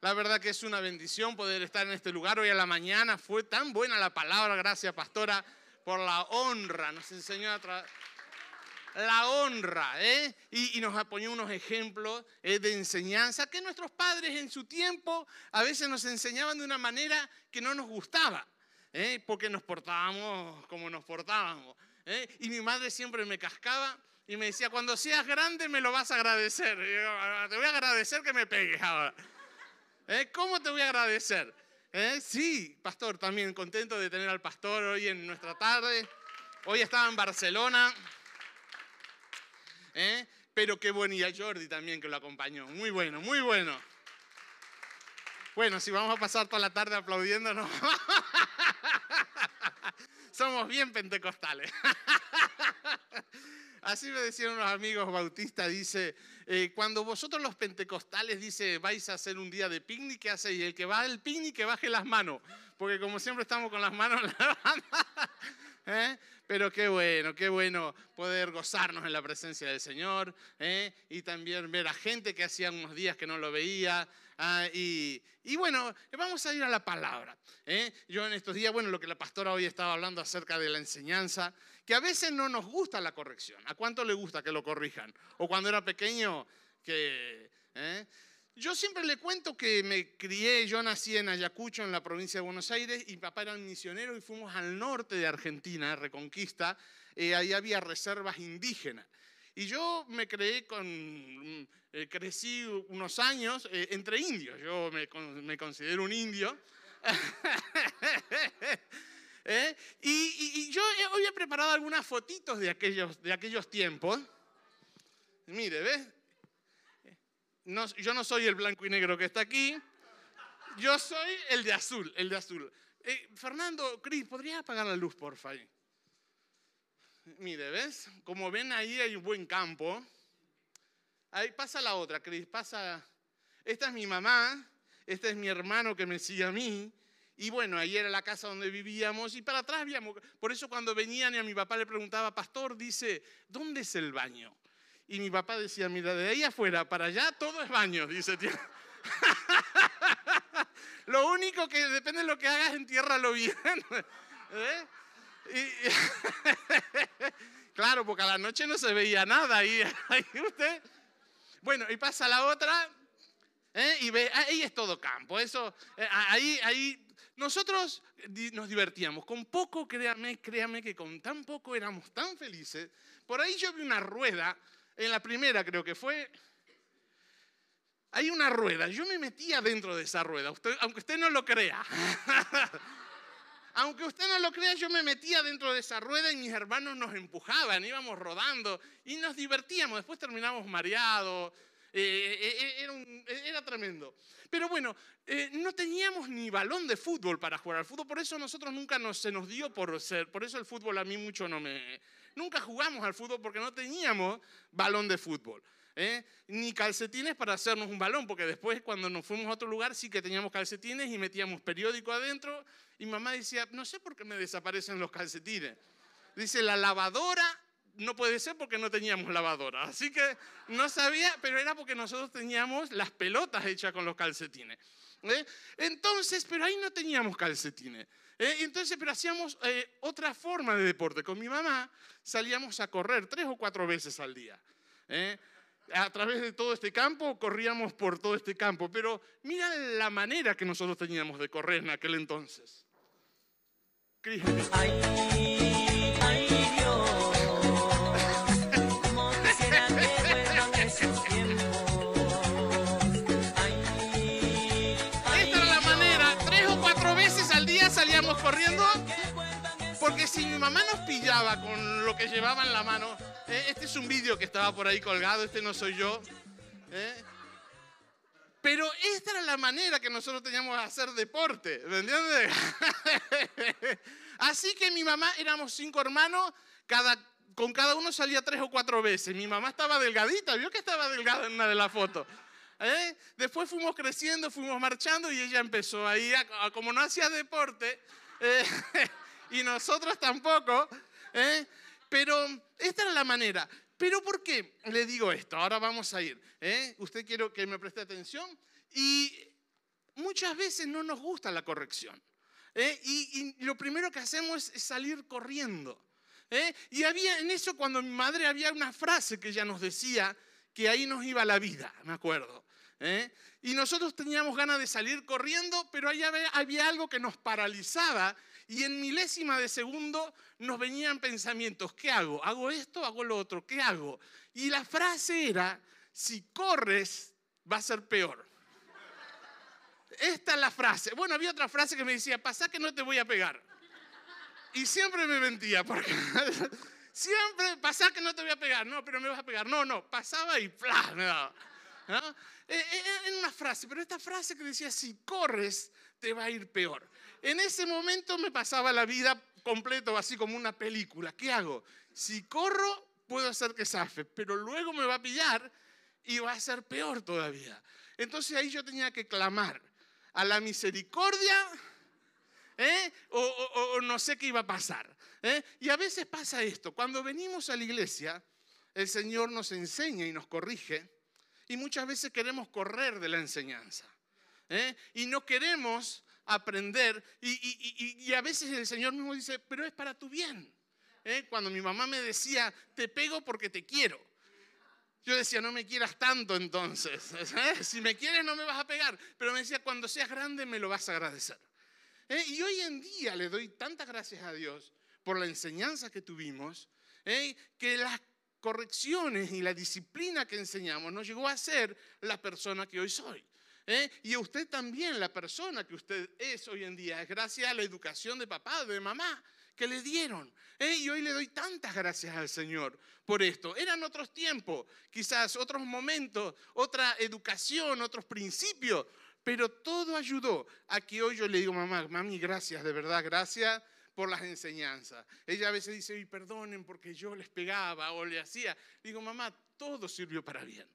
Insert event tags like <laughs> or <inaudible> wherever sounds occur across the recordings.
La verdad que es una bendición poder estar en este lugar hoy a la mañana. Fue tan buena la palabra, gracias pastora, por la honra. Nos enseñó a la honra, ¿eh? y, nos apoyó unos ejemplos ¿eh? de enseñanza que nuestros padres en su tiempo a veces nos enseñaban de una manera que no nos gustaba, ¿eh? porque nos portábamos como nos portábamos. ¿eh? Y mi madre siempre me cascaba y me decía, cuando seas grande me lo vas a agradecer. Ah, te voy a agradecer que me pegues ahora. ¿Cómo te voy a agradecer? Sí, pastor, también contento de tener al pastor hoy en nuestra tarde. Hoy estaba en Barcelona. ¿eh? Pero qué bueno, y a Jordi también que lo acompañó. Muy bueno, muy bueno. Bueno, si vamos a pasar toda la tarde aplaudiéndonos. <laughs> Somos bien pentecostales. <laughs> Así me decían unos amigos bautistas, dice, eh, cuando vosotros los pentecostales, dice, vais a hacer un día de picnic, ¿qué hacéis? El que va al picnic, que baje las manos, porque como siempre estamos con las manos. <laughs> ¿eh? Pero qué bueno, qué bueno poder gozarnos en la presencia del Señor ¿eh? y también ver a gente que hacía unos días que no lo veía. Ah, y, bueno, vamos a ir a la palabra. ¿eh? Yo en estos días, bueno, lo que la pastora hoy estaba hablando acerca de la enseñanza, que a veces no nos gusta la corrección. ¿A cuánto le gusta que lo corrijan? O cuando era pequeño, que... ¿eh? Yo siempre le cuento que me crié, yo nací en Ayacucho, en la provincia de Buenos Aires, y papá era un misionero y fuimos al norte de Argentina, Reconquista, eh, ahí había reservas indígenas. Y yo me creé con, eh, crecí unos años eh, entre indios, yo me, considero un indio. <laughs> y, y, yo hoy he preparado algunas fotitos de aquellos, de aquellos tiempos. Mire, ¿ves? yo no soy el blanco y negro que está aquí. Yo soy el de azul, el de azul. Eh, Fernando, Cris, ¿podrías apagar la luz, por favor? Mire, ¿ves? Como ven ahí hay un buen campo. Ahí pasa la otra, Cris, pasa... Esta es mi mamá, este es mi hermano que me sigue a mí. Y bueno, ahí era la casa donde vivíamos y para atrás habíamos... Por eso cuando venían y a mi papá le preguntaba, pastor, dice, ¿dónde es el baño? Y mi papá decía, mira, de ahí afuera para allá todo es baño, dice. <laughs> Lo único que depende de lo que hagas, entiérralo bien. <laughs> ¿Eh? <laughs> claro, porque a la noche no se veía nada ahí, ahí usted. Bueno, y pasa la otra, ¿eh? y ve, ahí es todo campo. Eso, eh, ahí, ahí, nosotros nos divertíamos. Con poco, créame, créame que con tan poco éramos tan felices. Por ahí yo vi una rueda en la primera creo que fue, hay una rueda. Yo me metía dentro de esa rueda, aunque usted no lo crea. <laughs> aunque usted no lo crea, yo me metía dentro de esa rueda y mis hermanos nos empujaban, íbamos rodando y nos divertíamos. Después terminamos mareados. Eh, eh, eh, era, tremendo. Pero bueno, no teníamos ni balón de fútbol para jugar al fútbol, por eso nosotros nunca nos, se nos dio por ser, por eso el fútbol a mí mucho no me, Nunca jugamos al fútbol porque no teníamos balón de fútbol. ¿eh? Ni calcetines para hacernos un balón, porque después cuando nos fuimos a otro lugar sí que teníamos calcetines y metíamos periódico adentro. Y mamá decía, no sé por qué me desaparecen los calcetines. Dice, la lavadora no puede ser porque no teníamos lavadora. Así que no sabía, pero era porque nosotros teníamos las pelotas hechas con los calcetines. ¿eh? Entonces, pero ahí no teníamos calcetines. ¿eh? Entonces, pero hacíamos eh, otra forma de deporte. Con mi mamá salíamos a correr tres o cuatro veces al día. A través de todo este campo, corríamos por todo este campo. Pero mira la manera que nosotros teníamos de correr en aquel entonces. Corriendo porque si mi mamá nos pillaba con lo que llevaba en la mano, eh, este es un vídeo que estaba por ahí colgado, este no soy yo, eh, pero esta era la manera que nosotros teníamos de hacer deporte, ¿me entiendes? <laughs> Así que mi mamá, éramos cinco hermanos, cada, con cada uno salía tres o cuatro veces. Mi mamá estaba delgadita, vio que estaba delgada en una de las fotos. ¿Eh? Después fuimos creciendo, fuimos marchando y ella empezó ahí, como no hacía deporte, eh, <laughs> y nosotros tampoco, ¿eh? pero esta era la manera. ¿Pero por qué le digo esto? Ahora vamos a ir. Usted quiero que me preste atención. Y muchas veces no nos gusta la corrección. ¿eh? Y, lo primero que hacemos es salir corriendo. ¿eh? Y había en eso cuando mi madre había una frase que ella nos decía que ahí nos iba la vida, me acuerdo. ¿Eh? Y nosotros teníamos ganas de salir corriendo, pero ahí había algo que nos paralizaba y en milésima de segundo nos venían pensamientos, ¿qué hago? ¿Hago esto? ¿Hago lo otro? ¿Qué hago? Y la frase era, si corres, va a ser peor. Esta es la frase. Bueno, había otra frase que me decía, pasa que no te voy a pegar. Y siempre me mentía, porque <laughs> siempre, pasa que no te voy a pegar, no, pero me vas a pegar. No, no, pasaba y ¡plá! me daba. ¿No? Eh, eh, en una frase, pero esta frase que decía, si corres, te va a ir peor. En ese momento me pasaba la vida completo, así como una película. ¿Qué hago? Si corro, puedo hacer que zafe, pero luego me va a pillar y va a ser peor todavía. Entonces ahí yo tenía que clamar a la misericordia ¿eh? o, no sé qué iba a pasar. Y a veces pasa esto, cuando venimos a la iglesia, el Señor nos enseña y nos corrige y muchas veces queremos correr de la enseñanza. ¿eh? Y no queremos aprender. Y, a veces el Señor mismo dice, pero es para tu bien. ¿eh? Cuando mi mamá me decía, te pego porque te quiero. Yo decía, no me quieras tanto entonces. <laughs> ¿eh? Si me quieres no me vas a pegar. Pero me decía, cuando seas grande me lo vas a agradecer. Y hoy en día le doy tantas gracias a Dios por la enseñanza que tuvimos, que las correcciones y la disciplina que enseñamos nos llegó a ser la persona que hoy soy. ¿eh? Y usted también, la persona que usted es hoy en día, es gracias a la educación de papá, de mamá, que le dieron. ¿eh? Y hoy le doy tantas gracias al Señor por esto. Eran otros tiempos, quizás otros momentos, otra educación, otros principios, pero todo ayudó a que hoy yo le digo, mamá, mami, gracias, de verdad, gracias por las enseñanzas. Ella a veces dice, y perdonen porque yo les pegaba o le hacía. Digo, mamá, todo sirvió para bien.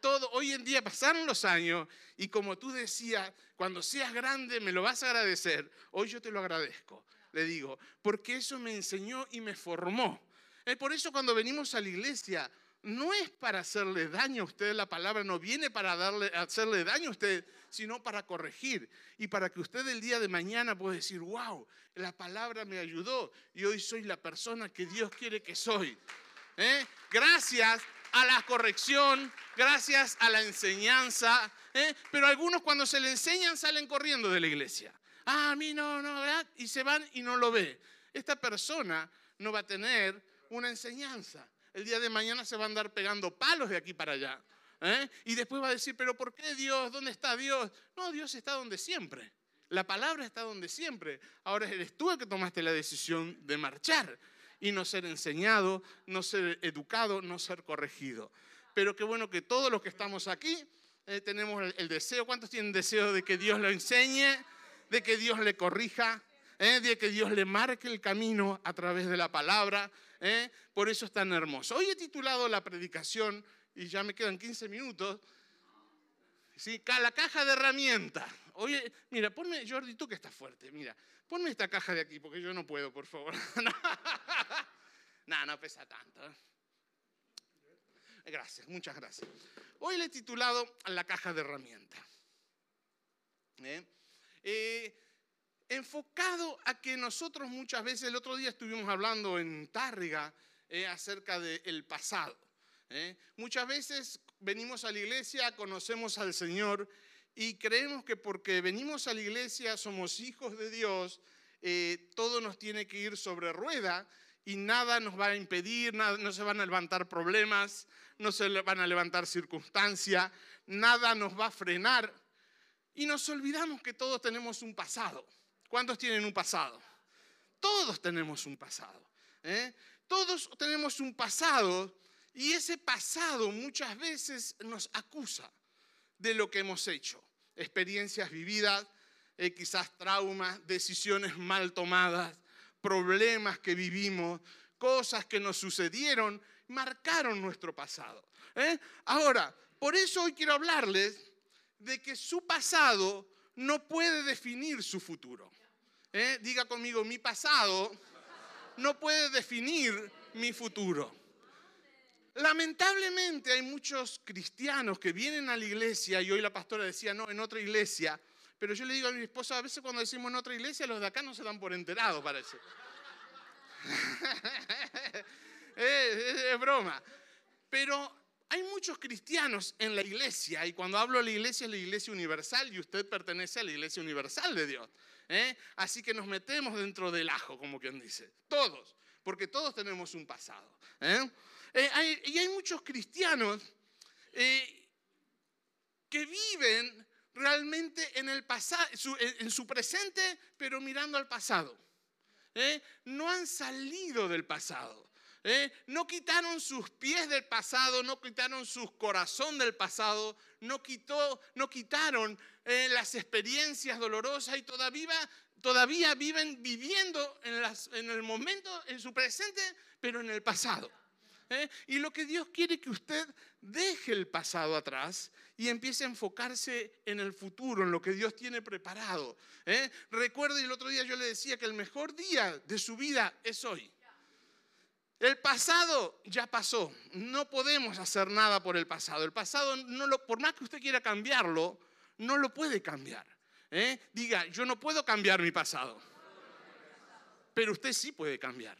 Todo, hoy en día pasaron los años y como tú decías, cuando seas grande me lo vas a agradecer. Hoy yo te lo agradezco, le digo, porque eso me enseñó y me formó. Es por eso cuando venimos a la iglesia, no es para hacerle daño a usted, la palabra no viene para darle, hacerle daño a usted, sino para corregir y para que usted el día de mañana pueda decir, wow, la palabra me ayudó y hoy soy la persona que Dios quiere que soy. ¿Eh? Gracias a la corrección, gracias a la enseñanza, ¿eh? pero algunos cuando se le enseñan salen corriendo de la iglesia. Ah, a mí no, no, ¿verdad? Y se van y no lo ve. Esta persona no va a tener una enseñanza. El día de mañana se va a andar pegando palos de aquí para allá. ¿eh? Y después va a decir, pero ¿por qué Dios? ¿Dónde está Dios? No, Dios está donde siempre. La palabra está donde siempre. Ahora eres tú el que tomaste la decisión de marchar y no ser enseñado, no ser educado, no ser corregido. Pero qué bueno que todos los que estamos aquí eh, tenemos el, deseo. ¿Cuántos tienen deseo de que Dios lo enseñe, de que Dios le corrija, eh, de que Dios le marque el camino a través de la palabra? Por eso es tan hermoso. Hoy he titulado la predicación y ya me quedan 15 minutos. ¿sí? La caja de herramientas. Oye, mira, ponme, Jordi, tú que estás fuerte, mira, ponme esta caja de aquí, porque yo no puedo, por favor. <laughs> no, no pesa tanto. ¿eh? Gracias, muchas gracias. Hoy le he titulado La caja de herramientas. ¿Eh? Eh, enfocado a que nosotros muchas veces, el otro día estuvimos hablando en Tárrega acerca del pasado. ¿eh? Muchas veces venimos a la iglesia, conocemos al Señor y creemos que porque venimos a la iglesia somos hijos de Dios, eh, todo nos tiene que ir sobre rueda y nada nos va a impedir, no se van a levantar problemas, no se van a levantar circunstancias, nada nos va a frenar. Y nos olvidamos que todos tenemos un pasado. ¿Cuántos tienen un pasado? Todos tenemos un pasado. ¿eh? Todos tenemos un pasado y ese pasado muchas veces nos acusa de lo que hemos hecho. Experiencias vividas, eh, quizás traumas, decisiones mal tomadas, problemas que vivimos, cosas que nos sucedieron, marcaron nuestro pasado. ¿eh? Ahora, por eso hoy quiero hablarles de que su pasado no puede definir su futuro. ¿eh? Diga conmigo, mi pasado no puede definir mi futuro. Lamentablemente hay muchos cristianos que vienen a la iglesia, y hoy la pastora decía, no, en otra iglesia, Pero yo le digo a mi esposa, a veces cuando decimos en otra iglesia, los de acá no se dan por enterado, parece. <laughs> es, broma. Pero hay muchos cristianos en la iglesia, y cuando hablo de la iglesia es la iglesia universal, y usted pertenece a la iglesia universal de Dios. ¿eh? Así que nos metemos dentro del ajo, como quien dice. Todos, porque todos tenemos un pasado. ¿eh? Eh, y hay muchos cristianos que viven realmente en el pasado, en su presente, pero mirando al pasado. No han salido del pasado. ¿Eh? No quitaron sus pies del pasado, no quitaron su corazón del pasado, no, quitó, no quitaron eh, las experiencias dolorosas y todavía, viven viviendo en, el momento, en su presente, pero en el pasado. ¿eh? Y lo que Dios quiere que usted deje el pasado atrás y empiece a enfocarse en el futuro, en lo que Dios tiene preparado. Recuerde, el otro día yo le decía que el mejor día de su vida es hoy. El pasado ya pasó. No podemos hacer nada por el pasado. El pasado, no lo, por más que usted quiera cambiarlo, no lo puede cambiar. ¿eh? Diga, yo no puedo cambiar mi pasado. Pero usted sí puede cambiar.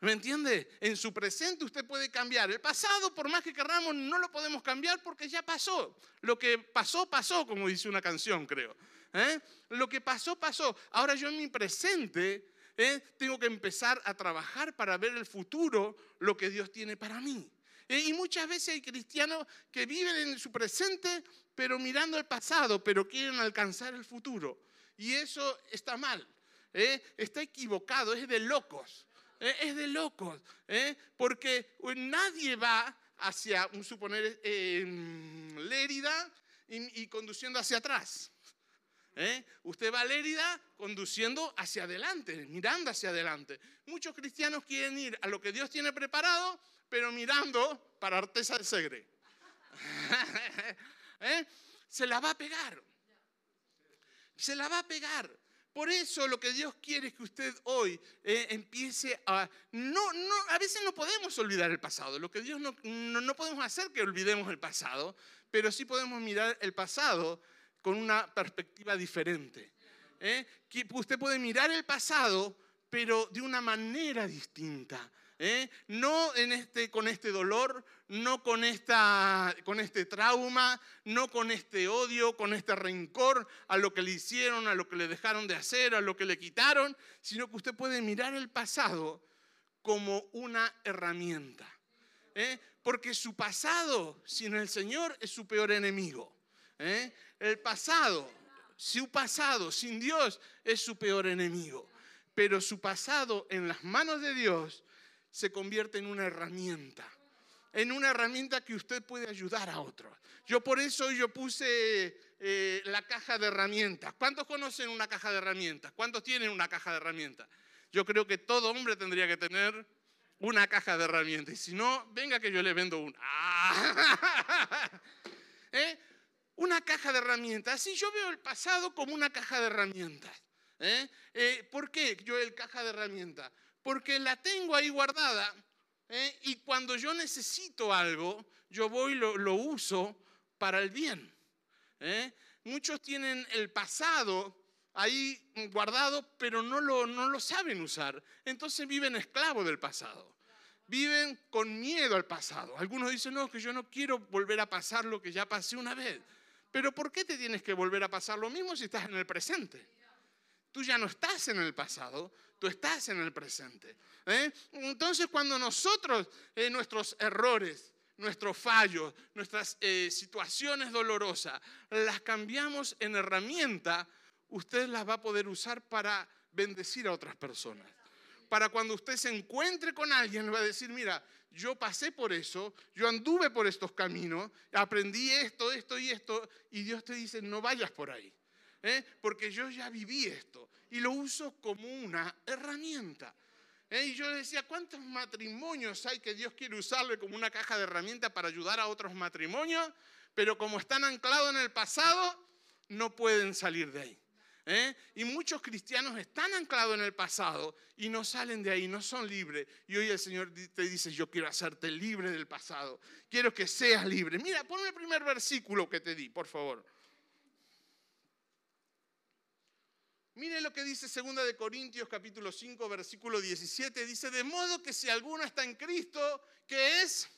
¿Me entiende? En su presente usted puede cambiar. El pasado, por más que queramos, no lo podemos cambiar porque ya pasó. Lo que pasó, pasó, como dice una canción, creo. ¿eh? Lo que pasó, pasó. Ahora yo en mi presente ¿eh? tengo que empezar a trabajar para ver el futuro, lo que Dios tiene para mí. ¿eh? Y muchas veces hay cristianos que viven en su presente, pero mirando el pasado, pero quieren alcanzar el futuro. Y eso está mal. Está equivocado, es de locos. Eh, es de locos, ¿eh? porque nadie va hacia, un suponer, eh, Lérida y, conduciendo hacia atrás. Usted va a Lérida conduciendo hacia adelante, mirando hacia adelante. Muchos cristianos quieren ir a lo que Dios tiene preparado, pero mirando para Artesa del Segre. <laughs> Se la va a pegar. Se la va a pegar. Por eso lo que Dios quiere es que usted hoy eh, empiece a... No, no, a veces no podemos olvidar el pasado. Lo que Dios no, no, podemos hacer que olvidemos el pasado, pero sí podemos mirar el pasado con una perspectiva diferente. ¿eh? usted puede mirar el pasado, pero de una manera distinta. ¿eh? No este, con este dolor, no con este trauma, no con este odio, con este rencor a lo que le hicieron, a lo que le dejaron de hacer, a lo que le quitaron, sino que usted puede mirar el pasado como una herramienta. ¿eh? Porque su pasado sin el Señor es su peor enemigo. ¿Eh? El pasado, su pasado sin Dios es su peor enemigo. Pero su pasado en las manos de Dios se convierte en una herramienta, en una herramienta que usted puede ayudar a otros. Yo por eso yo puse eh, la caja de herramientas. ¿Cuántos conocen una caja de herramientas? ¿Cuántos tienen una caja de herramientas? Yo creo que todo hombre tendría que tener una caja de herramientas. Y si no, venga que yo le vendo una. <laughs> ¿Eh? Una caja de herramientas. Si yo veo el pasado como una caja de herramientas. ¿eh? ¿Por qué yo el caja de herramientas? porque la tengo ahí guardada ¿eh? y cuando yo necesito algo, yo voy y lo, uso para el bien. ¿eh? Muchos tienen el pasado ahí guardado, pero no lo, no lo saben usar. Entonces viven esclavos del pasado. Viven con miedo al pasado. Algunos dicen, no, que yo no quiero volver a pasar lo que ya pasé una vez. Pero ¿por qué te tienes que volver a pasar lo mismo si estás en el presente? Tú ya no estás en el pasado, tú estás en el presente. ¿eh? Entonces cuando nosotros eh, nuestros errores, nuestros fallos, nuestras eh, situaciones dolorosas, las cambiamos en herramienta, usted las va a poder usar para bendecir a otras personas. Para cuando usted se encuentre con alguien, le va a decir, mira, yo pasé por eso, yo anduve por estos caminos, aprendí esto, esto y esto, y Dios te dice, no vayas por ahí. ¿eh? porque yo ya viví esto y lo uso como una herramienta. ¿eh? Y yo decía, ¿cuántos matrimonios hay que Dios quiere usarle como una caja de herramientas para ayudar a otros matrimonios? Pero como están anclados en el pasado, no pueden salir de ahí. ¿Eh? Y muchos cristianos están anclados en el pasado y no salen de ahí, no son libres. Y hoy el Señor te dice, yo quiero hacerte libre del pasado. Quiero que seas libre. Mira, ponme el primer versículo que te di, por favor. Mire lo que dice 2 de Corintios capítulo 5 versículo 17, dice, de modo que si alguno está en Cristo, ¿qué es?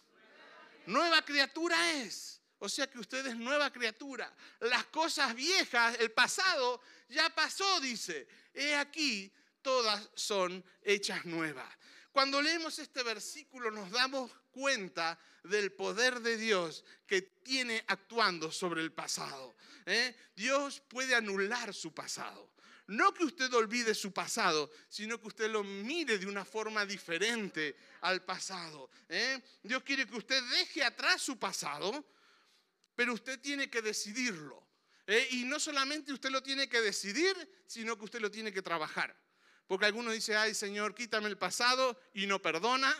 Nueva criatura es. O sea que usted es nueva criatura. Las cosas viejas, el pasado, ya pasó, dice. He aquí, todas son hechas nuevas. Cuando leemos este versículo nos damos cuenta del poder de Dios que tiene actuando sobre el pasado. ¿eh? Dios puede anular su pasado. No que usted olvide su pasado, sino que usted lo mire de una forma diferente al pasado. ¿eh? Dios quiere que usted deje atrás su pasado, pero usted tiene que decidirlo. ¿eh? Y no solamente usted lo tiene que decidir, sino que usted lo tiene que trabajar. Porque algunos dicen, ay Señor, quítame el pasado y no perdona.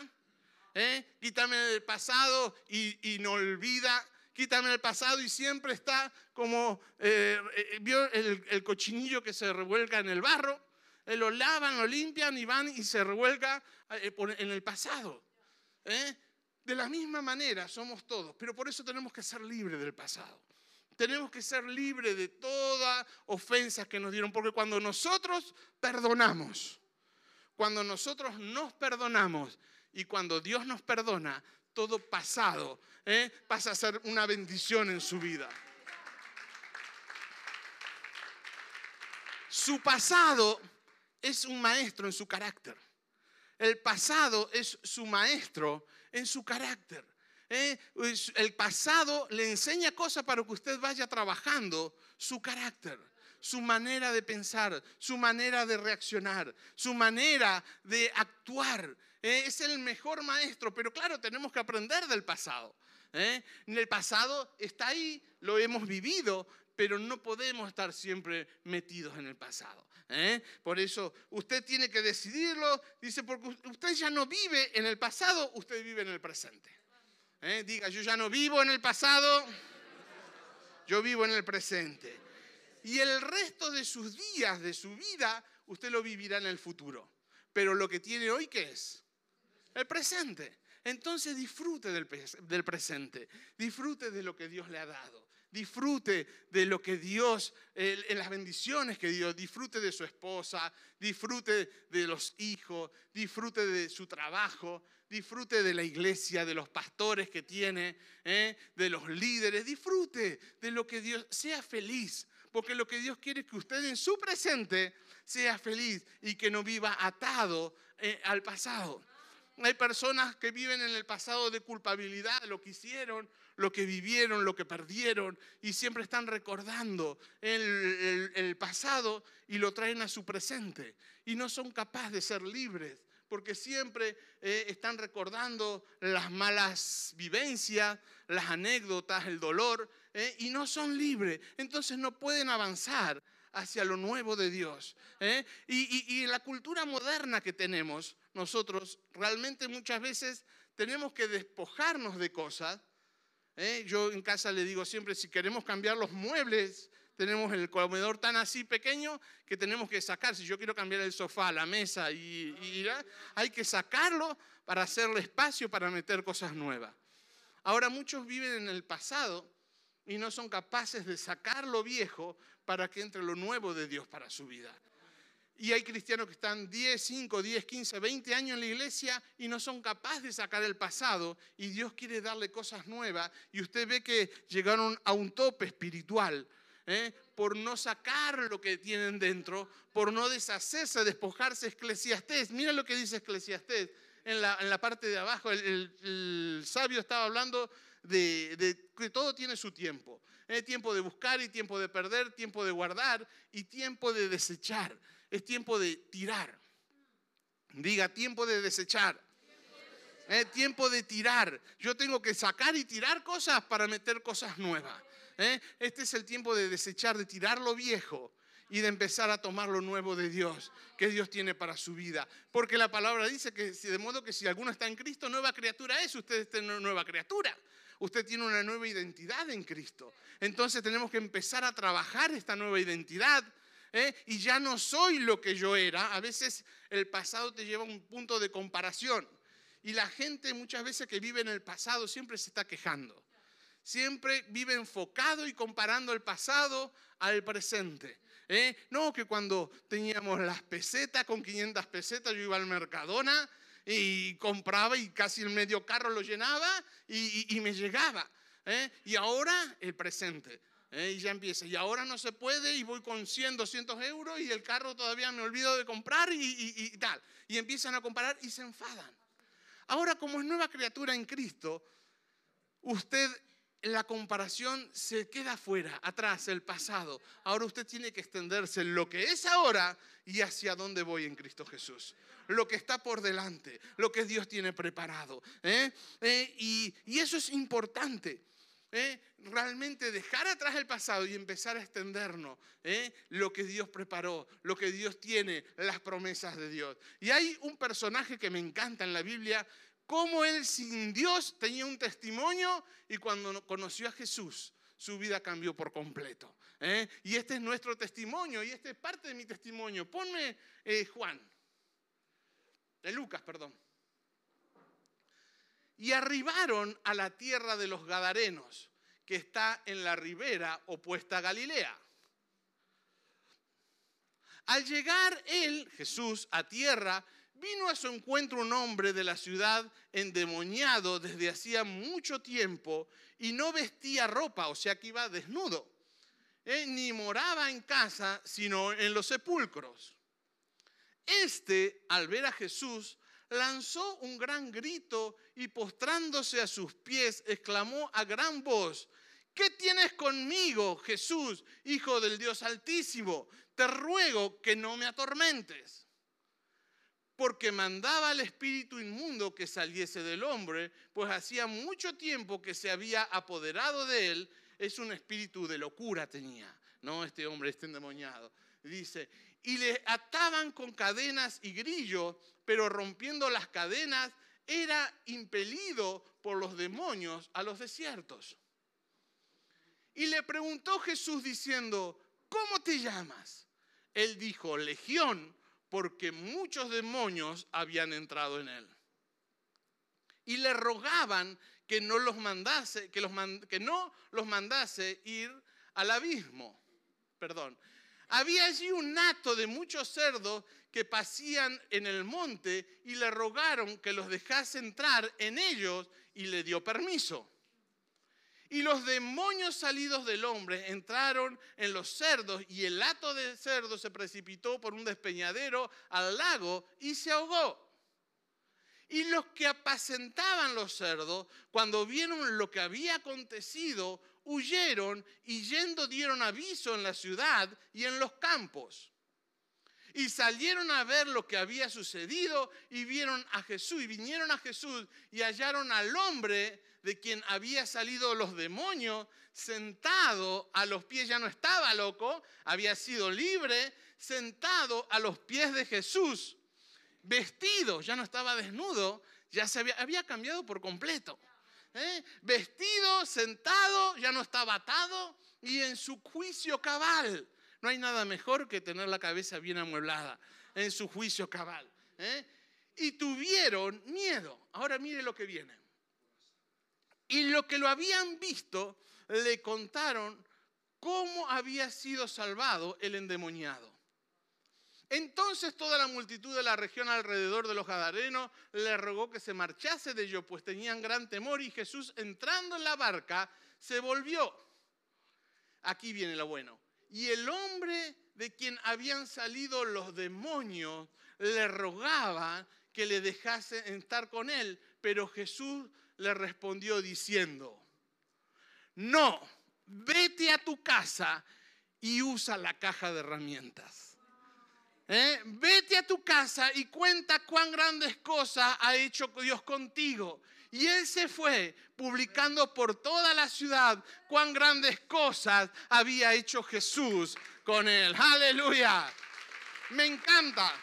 ¿eh? Quítame el pasado y, no olvida. Quítame el pasado y siempre está como, eh, vio el, cochinillo que se revuelca en el barro. lo lavan, lo limpian y van y se revuelca en el pasado. De la misma manera somos todos, pero por eso tenemos que ser libres del pasado. Tenemos que ser libres de toda ofensa que nos dieron, porque cuando nosotros perdonamos, cuando nosotros nos perdonamos y cuando Dios nos perdona, todo pasado ¿eh? pasa a ser una bendición en su vida. Su pasado es un maestro en su carácter. El pasado es su maestro en su carácter. ¿eh? Pues, el pasado le enseña cosas para que usted vaya trabajando su carácter, su manera de pensar, su manera de reaccionar, su manera de actuar. ¿eh? Es el mejor maestro, pero claro, tenemos que aprender del pasado. ¿eh? El pasado está ahí, lo hemos vivido, pero no podemos estar siempre metidos en el pasado. Por eso usted tiene que decidirlo, dice, porque usted ya no vive en el pasado, usted vive en el presente. ¿Eh? Diga, yo ya no vivo en el pasado, yo vivo en el presente. Y el resto de sus días, de su vida, usted lo vivirá en el futuro. Pero lo que tiene hoy, ¿qué es? El presente. Entonces disfrute del presente, disfrute de lo que Dios le ha dado disfrute de lo que Dios, en las bendiciones que Dios, disfrute de su esposa, disfrute de los hijos, disfrute de su trabajo, disfrute de la iglesia, de los pastores que tiene, ¿eh? de los líderes, disfrute de lo que Dios, sea feliz, porque lo que Dios quiere es que usted en su presente sea feliz y que no viva atado eh, al pasado. Hay personas que viven en el pasado de culpabilidad, lo que hicieron, lo que vivieron, lo que perdieron, y siempre están recordando el, pasado y lo traen a su presente. Y no son capaces de ser libres, porque siempre eh, están recordando las malas vivencias, las anécdotas, el dolor, eh, y no son libres. Entonces no pueden avanzar hacia lo nuevo de Dios. ¿eh? Y, en la cultura moderna que tenemos, nosotros realmente muchas veces tenemos que despojarnos de cosas. ¿Eh? Yo en casa le digo siempre, si queremos cambiar los muebles, tenemos el comedor tan así pequeño que tenemos que sacar. Si yo quiero cambiar el sofá, la mesa, y, hay que sacarlo para hacerle espacio para meter cosas nuevas. Ahora muchos viven en el pasado y no son capaces de sacar lo viejo para que entre lo nuevo de Dios para su vida. Y hay cristianos que están 10, 5, 10, 15, 20 años en la iglesia y no son capaces de sacar el pasado y Dios quiere darle cosas nuevas y usted ve que llegaron a un tope espiritual. ¿eh? por no sacar lo que tienen dentro, por no deshacerse, despojarse. Eclesiastés, mira lo que dice Eclesiastés en la, en la parte de abajo. el sabio estaba hablando de, que todo tiene su tiempo. ¿eh? tiempo de buscar y tiempo de perder, tiempo de guardar y tiempo de desechar. Es tiempo de tirar. Diga, tiempo de desechar. Es ¿Eh? tiempo de tirar. Yo tengo que sacar y tirar cosas para meter cosas nuevas. ¿eh? Este es el tiempo de desechar, de tirar lo viejo y de empezar a tomar lo nuevo de Dios, que Dios tiene para su vida. Porque la palabra dice que de modo que si alguno está en Cristo, nueva criatura es, usted es una nueva criatura usted tiene una nueva identidad en Cristo. Entonces tenemos que empezar a trabajar esta nueva identidad. ¿Eh? Y ya no soy lo que yo era. A veces el pasado te lleva a un punto de comparación. Y la gente muchas veces que vive en el pasado siempre se está quejando. Siempre vive enfocado y comparando el pasado al presente. ¿eh? No, que cuando teníamos las pesetas, con 500 pesetas yo iba al Mercadona y compraba y casi el medio carro lo llenaba y, me llegaba. ¿eh? Y ahora el presente. ¿Eh? Y ya empieza. Y ahora no se puede y voy con 100, 200 euros y el carro todavía me olvido de comprar y, y tal. Y empiezan a comparar y se enfadan. Ahora como es nueva criatura en Cristo, usted la comparación se queda fuera, atrás, el pasado. Ahora usted tiene que extenderse en lo que es ahora y hacia dónde voy en Cristo Jesús. Lo que está por delante, lo que Dios tiene preparado. ¿eh? ¿Eh? y, eso es importante. ¿Eh? Realmente dejar atrás el pasado y empezar a extendernos lo que Dios preparó, lo que Dios tiene, las promesas de Dios. Y hay un personaje que me encanta en la Biblia cómo él sin Dios tenía un testimonio y cuando conoció a Jesús, su vida cambió por completo. ¿eh? Y este es nuestro testimonio y este es parte de mi testimonio. Ponme eh, Juan, de Lucas, perdón. Y arribaron a la tierra de los Gadarenos, que está en la ribera opuesta a Galilea. Al llegar él, Jesús, a tierra, Vino a su encuentro un hombre de la ciudad endemoniado desde hacía mucho tiempo y no vestía ropa, o sea que iba desnudo, ¿eh? ni moraba en casa, sino en los sepulcros. Este, al ver a Jesús, lanzó un gran grito y postrándose a sus pies, exclamó a gran voz, ¿qué tienes conmigo, Jesús, Hijo del Dios Altísimo? Te ruego que no me atormentes porque mandaba al espíritu inmundo que saliese del hombre, pues hacía mucho tiempo que se había apoderado de él, es un espíritu de locura tenía, ¿no? Este hombre, este endemoniado. Dice, y le ataban con cadenas y grillos, pero rompiendo las cadenas era impelido por los demonios a los desiertos. Y le preguntó Jesús diciendo, ¿cómo te llamas? Él dijo, Legión porque muchos demonios habían entrado en él. Y le rogaban que no los mandase, que, no los mandase ir al abismo. Perdón. Había allí un nato de muchos cerdos que pasían en el monte y le rogaron que los dejase entrar en ellos y le dio permiso. Y los demonios salidos del hombre entraron en los cerdos y el hato de cerdo se precipitó por un despeñadero al lago y se ahogó. Y los que apacentaban los cerdos, cuando vieron lo que había acontecido, huyeron y yendo dieron aviso en la ciudad y en los campos. Y salieron a ver lo que había sucedido y vieron a Jesús y vinieron a Jesús y hallaron al hombre de quien había salido los demonios, sentado a los pies, ya no estaba loco, había sido libre, sentado a los pies de Jesús, vestido, ya no estaba desnudo, ya se había, había cambiado por completo. ¿Eh? Vestido, sentado, ya no estaba atado y en su juicio cabal. No hay nada mejor que tener la cabeza bien amueblada en su juicio cabal. ¿eh? Y tuvieron miedo. Ahora mire lo que viene. Y lo que lo habían visto le contaron cómo había sido salvado el endemoniado. Entonces toda la multitud de la región alrededor de los Gadarenos le rogó que se marchase de ellos, pues tenían gran temor y Jesús entrando en la barca se volvió. Aquí viene lo bueno. Y el hombre de quien habían salido los demonios le rogaba que le dejase estar con él, pero Jesús le respondió diciendo, no, vete a tu casa y usa la caja de herramientas. ¿Eh? Vete a tu casa y cuenta cuán grandes cosas ha hecho Dios contigo. Y él se fue publicando por toda la ciudad cuán grandes cosas había hecho Jesús con él. Aleluya. Me encanta.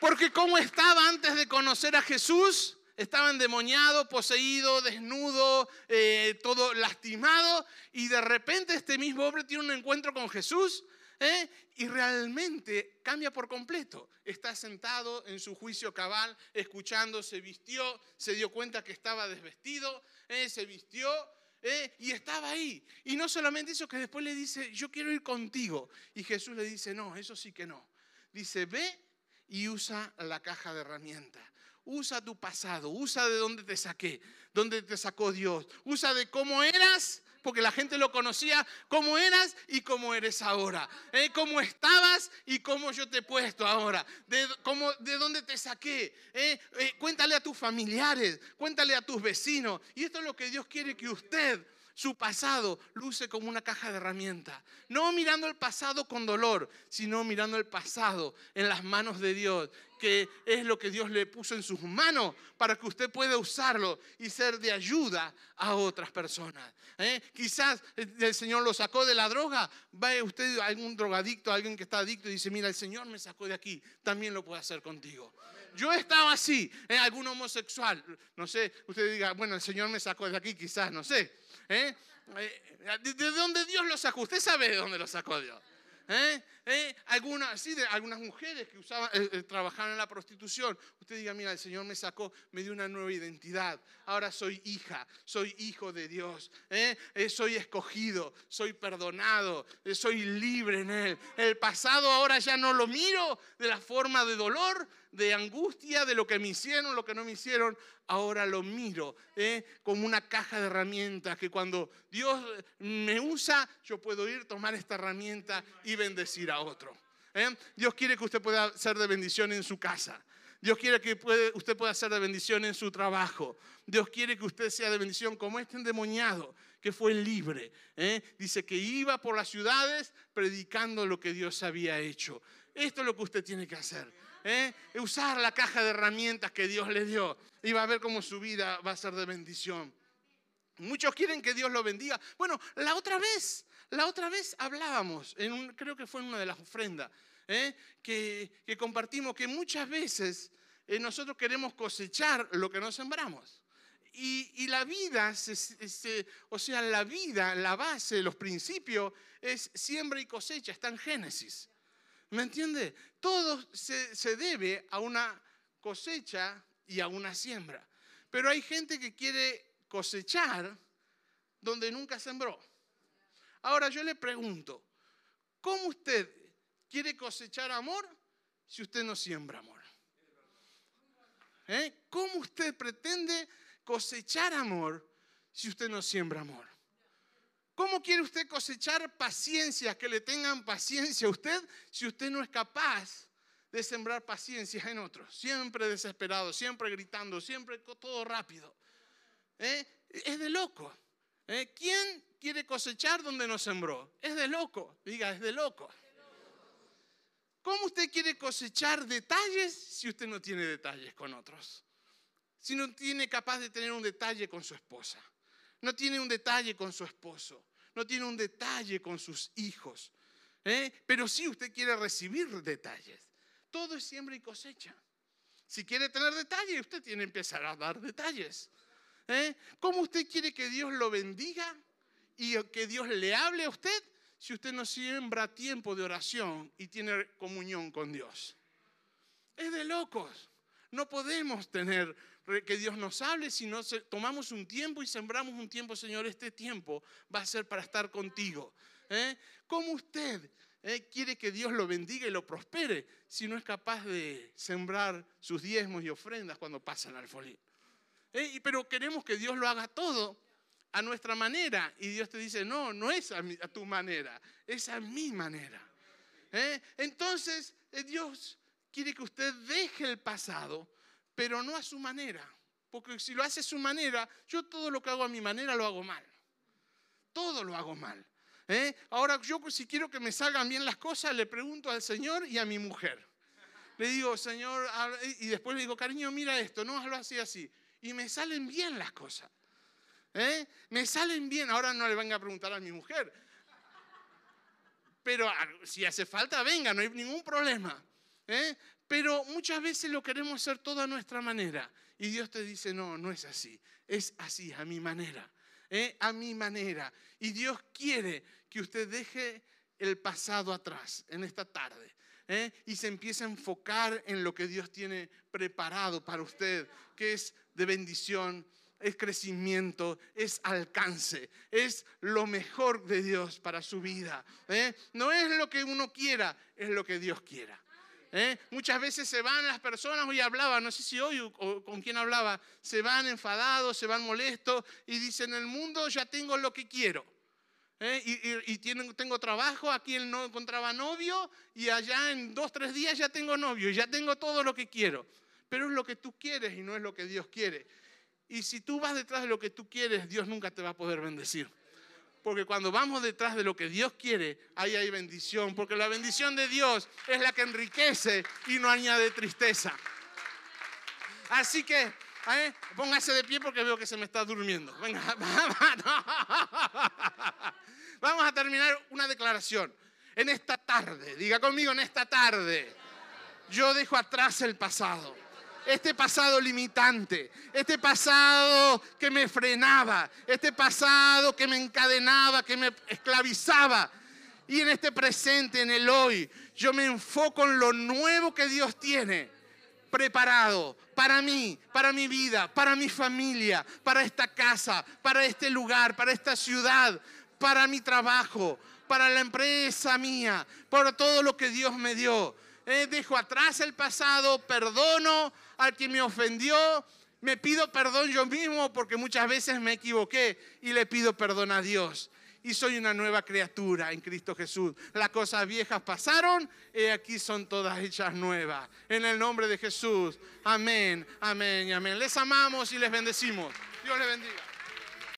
Porque como estaba antes de conocer a Jesús, estaba endemoniado, poseído, desnudo, eh, todo lastimado, y de repente este mismo hombre tiene un encuentro con Jesús ¿eh? y realmente cambia por completo. Está sentado en su juicio cabal, escuchando, se vistió, se dio cuenta que estaba desvestido, ¿eh? se vistió y estaba ahí. Y no solamente eso, que después le dice, yo quiero ir contigo. Y Jesús le dice, no, eso sí que no. Dice, ve y usa la caja de herramientas. Usa tu pasado, usa de dónde te saqué, dónde te sacó Dios. Usa de cómo eras porque la gente lo conocía cómo eras y cómo eres ahora. ¿eh? Cómo estabas y cómo yo te he puesto ahora. De, cómo, de dónde te saqué. ¿eh? Eh, cuéntale a tus familiares, cuéntale a tus vecinos. Y esto es lo que Dios quiere que usted su pasado luce como una caja de herramientas. No mirando el pasado con dolor, sino mirando el pasado en las manos de Dios, que es lo que Dios le puso en sus manos para que usted pueda usarlo y ser de ayuda a otras personas. ¿eh? Quizás el Señor lo sacó de la droga, va usted a algún drogadicto, alguien que está adicto y dice, mira, el Señor me sacó de aquí, también lo puede hacer contigo. Yo he estado así, ¿eh? algún homosexual, no sé, usted diga, bueno, el Señor me sacó de aquí, quizás, no sé. ¿Eh? Eh, ¿De dónde Dios lo sacó? Usted sabe de dónde lo sacó Dios. ¿Eh? ¿Eh? Algunas, sí, de algunas mujeres que usaban, trabajaban en la prostitución. Usted diga, mira, el Señor me sacó, me dio una nueva identidad. Ahora soy hija, soy hijo de Dios. soy escogido, soy perdonado, soy libre en Él. El pasado ahora ya no lo miro de la forma de dolor, de angustia, de lo que me hicieron, lo que no me hicieron ahora lo miro ¿eh? como una caja de herramientas que cuando Dios me usa, yo puedo ir, tomar esta herramienta y bendecir a otro. ¿eh? Dios quiere que usted pueda ser de bendición en su casa. Dios quiere que usted pueda ser de bendición en su trabajo. Dios quiere que usted sea de bendición como este endemoniado que fue libre. ¿eh? Dice que iba por las ciudades predicando lo que Dios había hecho. Esto es lo que usted tiene que hacer. ¿eh? usar la caja de herramientas que Dios le dio y va a ver cómo su vida va a ser de bendición. Muchos quieren que Dios lo bendiga. Bueno, la otra vez, la otra vez hablábamos, creo que fue en una de las ofrendas, ¿eh? que, compartimos que muchas veces eh, nosotros queremos cosechar lo que no sembramos. Y, la vida, o sea, la vida, la base, los principios, es siembra y cosecha, está en Génesis. ¿Me entiende? Todo se, debe a una cosecha y a una siembra. Pero hay gente que quiere cosechar donde nunca sembró. Ahora yo le pregunto, ¿cómo usted quiere cosechar amor si usted no siembra amor? ¿Eh? ¿Cómo usted pretende cosechar amor si usted no siembra amor? ¿Cómo quiere usted cosechar paciencia, que le tengan paciencia a usted, si usted no es capaz de sembrar paciencia en otros? Siempre desesperado, siempre gritando, siempre todo rápido. ¿Eh? Es de loco. ¿Eh? ¿Quién quiere cosechar donde no sembró? Es de loco. Diga, es de loco. ¿Cómo usted quiere cosechar detalles si usted no tiene detalles con otros? Si no tiene capaz de tener un detalle con su esposa, no tiene un detalle con su esposo, no tiene un detalle con sus hijos. ¿eh? Pero sí usted quiere recibir detalles. Todo es siembra y cosecha. Si quiere tener detalles, usted tiene que empezar a dar detalles. ¿eh? ¿Cómo usted quiere que Dios lo bendiga y que Dios le hable a usted si usted no siembra tiempo de oración y tiene comunión con Dios? Es de locos. No podemos tener que Dios nos hable si no tomamos un tiempo y sembramos un tiempo, Señor, este tiempo va a ser para estar contigo. ¿eh? ¿Cómo usted eh, quiere que Dios lo bendiga y lo prospere si no es capaz de sembrar sus diezmos y ofrendas cuando pasan al folín? ¿Eh? Pero queremos que Dios lo haga todo a nuestra manera y Dios te dice, no, no es a, a tu manera, es a mi manera. Entonces, Dios quiere que usted deje el pasado pero no a su manera. Porque si lo hace a su manera, yo todo lo que hago a mi manera lo hago mal. Todo lo hago mal. ¿eh? Ahora yo si quiero que me salgan bien las cosas, le pregunto al Señor y a mi mujer. Le digo, Señor, y después le digo, cariño, mira esto, no hazlo así, así. Y me salen bien las cosas. ¿Eh? Me salen bien. Ahora no le venga a preguntar a mi mujer. Pero ah, si hace falta, venga, no hay ningún problema. ¿eh? Pero muchas veces lo queremos hacer todo a nuestra manera. Y Dios te dice, no, no es así. Es así, a mi manera. ¿eh? A mi manera. Y Dios quiere que usted deje el pasado atrás en esta tarde. Y se empiece a enfocar en lo que Dios tiene preparado para usted, que es de bendición es crecimiento, es alcance, es lo mejor de Dios para su vida. ¿eh? No es lo que uno quiera, es lo que Dios quiera. ¿eh? Muchas veces se van las personas, hoy hablaba, no sé si hoy o con quién hablaba, se van enfadados, se van molestos y dicen, en el mundo ya tengo lo que quiero. ¿eh? Y, tengo trabajo, aquí él no encontraba novio y allá en dos, tres días ya tengo novio, ya tengo todo lo que quiero. Pero es lo que tú quieres y no es lo que Dios quiere. Y si tú vas detrás de lo que tú quieres, Dios nunca te va a poder bendecir. Porque cuando vamos detrás de lo que Dios quiere, ahí hay bendición. Porque la bendición de Dios es la que enriquece y no añade tristeza. Así que, ¿eh? póngase de pie porque veo que se me está durmiendo. Venga, <laughs> vamos a terminar una declaración. En esta tarde, diga conmigo, en esta tarde, yo dejo atrás el pasado este pasado limitante, este pasado que me frenaba, este pasado que me encadenaba, que me esclavizaba. Y en este presente, en el hoy, yo me enfoco en lo nuevo que Dios tiene preparado para mí, para mi vida, para mi familia, para esta casa, para este lugar, para esta ciudad, para mi trabajo, para la empresa mía, por todo lo que Dios me dio. Eh, dejo atrás el pasado, perdono al que me ofendió, me pido perdón yo mismo porque muchas veces me equivoqué y le pido perdón a Dios. Y soy una nueva criatura en Cristo Jesús. Las cosas viejas pasaron y aquí son todas hechas nuevas. En el nombre de Jesús. Amén, amén y amén. Les amamos y les bendecimos. Dios les bendiga.